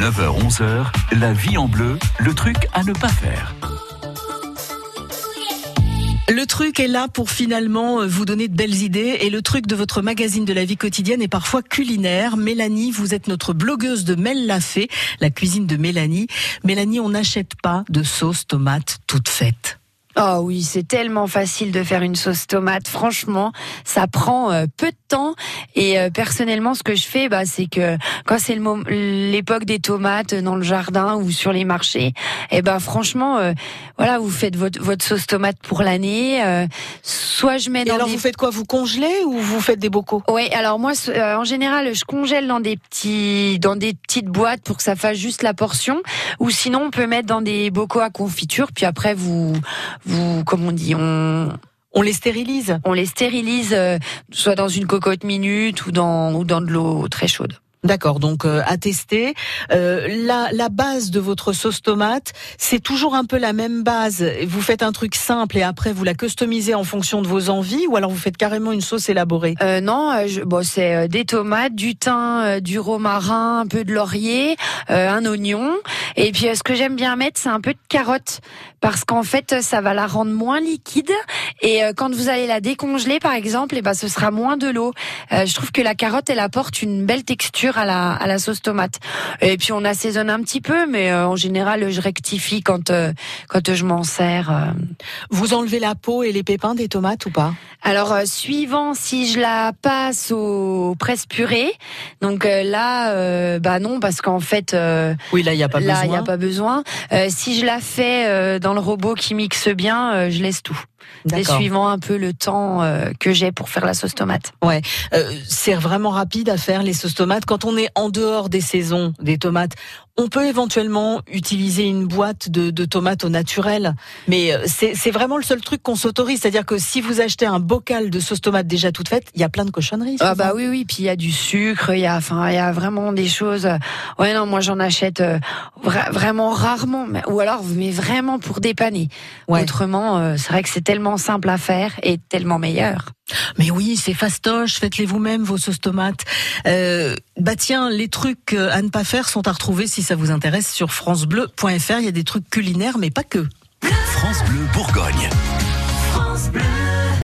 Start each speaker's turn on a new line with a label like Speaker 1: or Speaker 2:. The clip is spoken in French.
Speaker 1: 9h-11h, la vie en bleu, le truc à ne pas faire.
Speaker 2: Le truc est là pour finalement euh, vous donner de belles idées et le truc de votre magazine de la vie quotidienne est parfois culinaire. Mélanie, vous êtes notre blogueuse de Mel Lafay, la cuisine de Mélanie. Mélanie, on n'achète pas de sauce tomate toute faite.
Speaker 3: Oh oui, c'est tellement facile de faire une sauce tomate. Franchement, ça prend euh, peu de temps. Et euh, personnellement, ce que je fais, bah, c'est que quand c'est l'époque des tomates dans le jardin ou sur les marchés, et eh ben franchement, euh, voilà, vous faites votre, votre sauce tomate pour l'année. soit je mets dans
Speaker 2: et alors vous faites quoi? Vous congelez ou vous faites des bocaux?
Speaker 3: Oui, alors moi, en général, je congèle dans des petits, dans des petites boîtes pour que ça fasse juste la portion. Ou sinon, on peut mettre dans des bocaux à confiture. Puis après, vous vous, comme on dit, on,
Speaker 2: on les stérilise.
Speaker 3: On les stérilise, euh, soit dans une cocotte minute ou dans, ou dans de l'eau très chaude.
Speaker 2: D'accord, donc euh, à tester. Euh, la, la base de votre sauce tomate, c'est toujours un peu la même base. Vous faites un truc simple et après vous la customisez en fonction de vos envies, ou alors vous faites carrément une sauce élaborée?
Speaker 3: Euh, Non, je, bon, c'est des tomates, du thym, du romarin, un peu de laurier, un oignon, et puis ce que j'aime bien mettre, c'est un peu de carotte, parce qu'en fait ça va la rendre moins liquide, et quand vous allez la décongeler par exemple, et eh ben ce sera moins de l'eau. je trouve que la carotte elle apporte une belle texture à la, à la sauce tomate. Et puis on assaisonne un petit peu, mais euh, en général, je rectifie quand, euh, quand je m'en sers. Euh.
Speaker 2: Vous enlevez la peau et les pépins des tomates ou pas?
Speaker 3: Alors, suivant si je la passe au presse purée, donc là, bah non, parce qu'en fait,
Speaker 2: oui, là, il n'y a pas
Speaker 3: là, il a pas besoin. si je la fais dans le robot qui mixe bien, je laisse tout. Et suivant un peu le temps que j'ai pour faire la sauce tomate.
Speaker 2: Ouais, c'est vraiment rapide à faire les sauces tomates quand on est en dehors des saisons des tomates, on peut éventuellement utiliser une boîte de, tomates au naturel, mais euh, c'est vraiment le seul truc qu'on s'autorise. C'est-à-dire que si vous achetez un bocal de sauce tomate déjà toute faite, il y a plein de cochonneries.
Speaker 3: Ah bah oui oui, puis il y a du sucre, il y a enfin il y a vraiment des choses. Ouais non, moi j'en achète euh, vraiment rarement, ou alors mais vraiment pour dépanner. Autrement, euh, c'est vrai que c'est tellement simple à faire et tellement meilleur.
Speaker 2: Mais oui, c'est fastoche, faites-les vous-même vos sauces tomates. bah tiens, les trucs à ne pas faire sont à retrouver si ça vous intéresse sur francebleu.fr. Il y a des trucs culinaires, mais pas que.
Speaker 1: France Bleu Bourgogne.